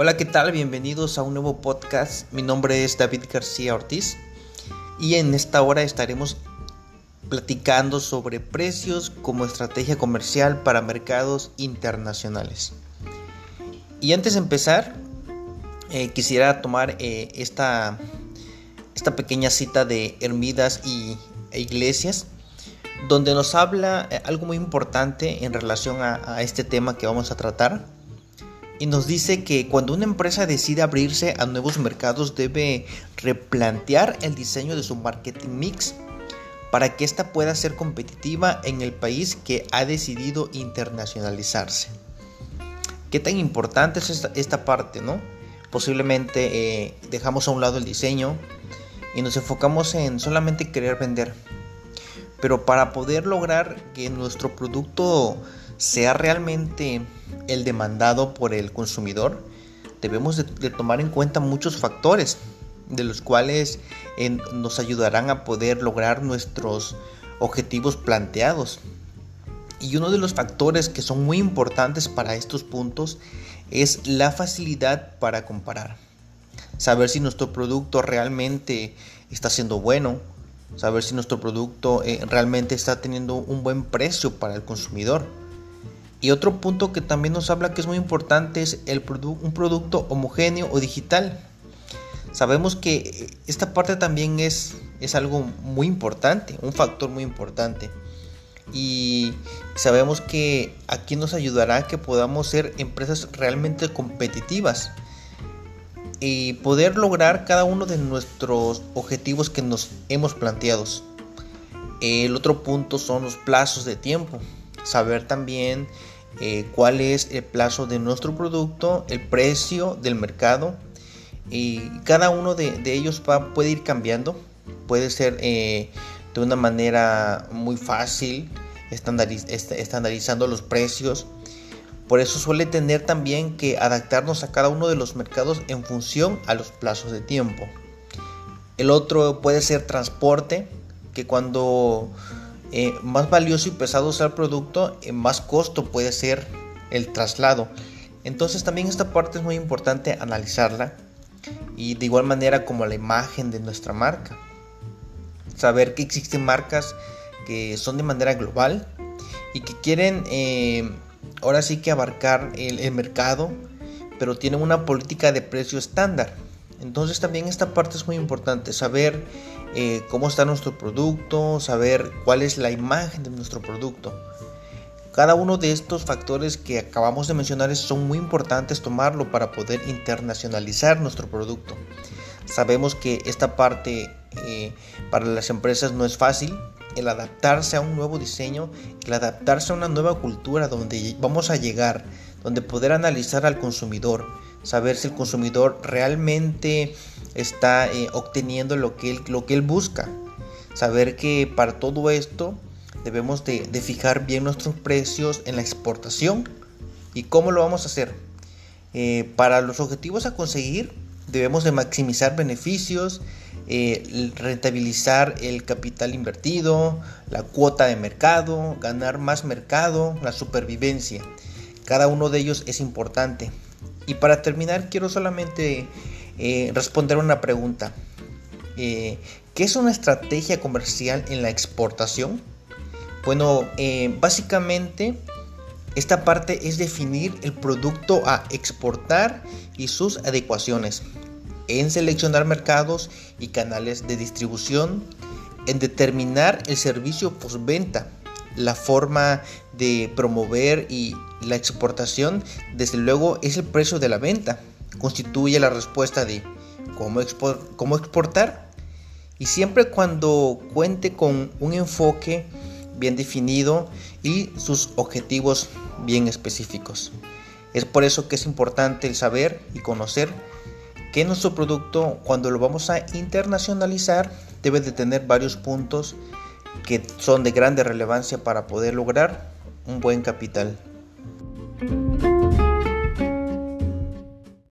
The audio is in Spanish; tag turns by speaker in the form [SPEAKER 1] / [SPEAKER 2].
[SPEAKER 1] Hola, ¿qué tal? Bienvenidos a un nuevo podcast. Mi nombre es David García Ortiz y en esta hora estaremos platicando sobre precios como estrategia comercial para mercados internacionales. Y antes de empezar, eh, quisiera tomar eh, esta, esta pequeña cita de Hermidas y, e Iglesias, donde nos habla eh, algo muy importante en relación a este tema que vamos a tratar y nos dice que cuando una empresa decide abrirse a nuevos mercados debe replantear el diseño de su marketing mix para que ésta pueda ser competitiva en el país que ha decidido internacionalizarse. ¿Qué tan importante es esta, parte, no? Posiblemente eh, dejamos a un lado el diseño y nos enfocamos en solamente querer vender. Pero para poder lograr que nuestro producto sea realmente el demandado por el consumidor, debemos de, tomar en cuenta muchos factores de los cuales nos ayudarán a poder lograr nuestros objetivos planteados. Y uno de los factores que son muy importantes para estos puntos es la facilidad para comparar. Saber si nuestro producto realmente está siendo bueno, saber si nuestro producto eh, realmente está teniendo un buen precio para el consumidor y otro punto que también nos habla que es muy importante es el un producto homogéneo o digital. Sabemos que esta parte también es, es algo muy importante, un factor muy importante. Y sabemos que aquí nos ayudará a que podamos ser empresas realmente competitivas y poder lograr cada uno de nuestros objetivos que nos hemos planteado. El otro punto son los plazos de tiempo saber también eh, cuál es el plazo de nuestro producto, el precio del mercado y cada uno de, ellos va, puede ir cambiando, puede ser eh, de una manera muy fácil, estandarizando los precios. Por eso suele tener también que adaptarnos a cada uno de los mercados en función a los plazos de tiempo. El otro puede ser transporte, que cuando eh, más valioso y pesado sea el producto, eh, más costo puede ser el traslado. Entonces también esta parte es muy importante analizarla y de igual manera como la imagen de nuestra marca. Saber que existen marcas que son de manera global y que quieren eh, ahora sí que abarcar el mercado, pero tienen una política de precio estándar. Entonces también esta parte es muy importante, saber eh, cómo está nuestro producto, saber cuál es la imagen de nuestro producto. Cada uno de estos factores que acabamos de mencionar son muy importantes tomarlo para poder internacionalizar nuestro producto. Sabemos que esta parte eh, para las empresas no es fácil, el adaptarse a un nuevo diseño, el adaptarse a una nueva cultura donde vamos a llegar, donde poder analizar al consumidor, saber si el consumidor realmente está eh, obteniendo lo que, él, lo que él busca. Saber que para todo esto debemos de, fijar bien nuestros precios en la exportación. ¿Y cómo lo vamos a hacer? Eh, para los objetivos a conseguir debemos de maximizar beneficios, eh, rentabilizar el capital invertido, la cuota de mercado, ganar más mercado, la supervivencia. Cada uno de ellos es importante. Y para terminar, quiero solamente eh, responder una pregunta. Eh, ¿Qué es una estrategia comercial en la exportación? Bueno, eh, básicamente esta parte es definir el producto a exportar y sus adecuaciones, en seleccionar mercados y canales de distribución, en determinar el servicio postventa, la forma de promover y la exportación, desde luego, es el precio de la venta. Constituye la respuesta de cómo, cómo exportar. Y siempre cuando cuente con un enfoque bien definido y sus objetivos bien específicos. Es por eso que es importante el saber y conocer que nuestro producto cuando lo vamos a internacionalizar debe de tener varios puntos que son de grande relevancia para poder lograr un buen capital.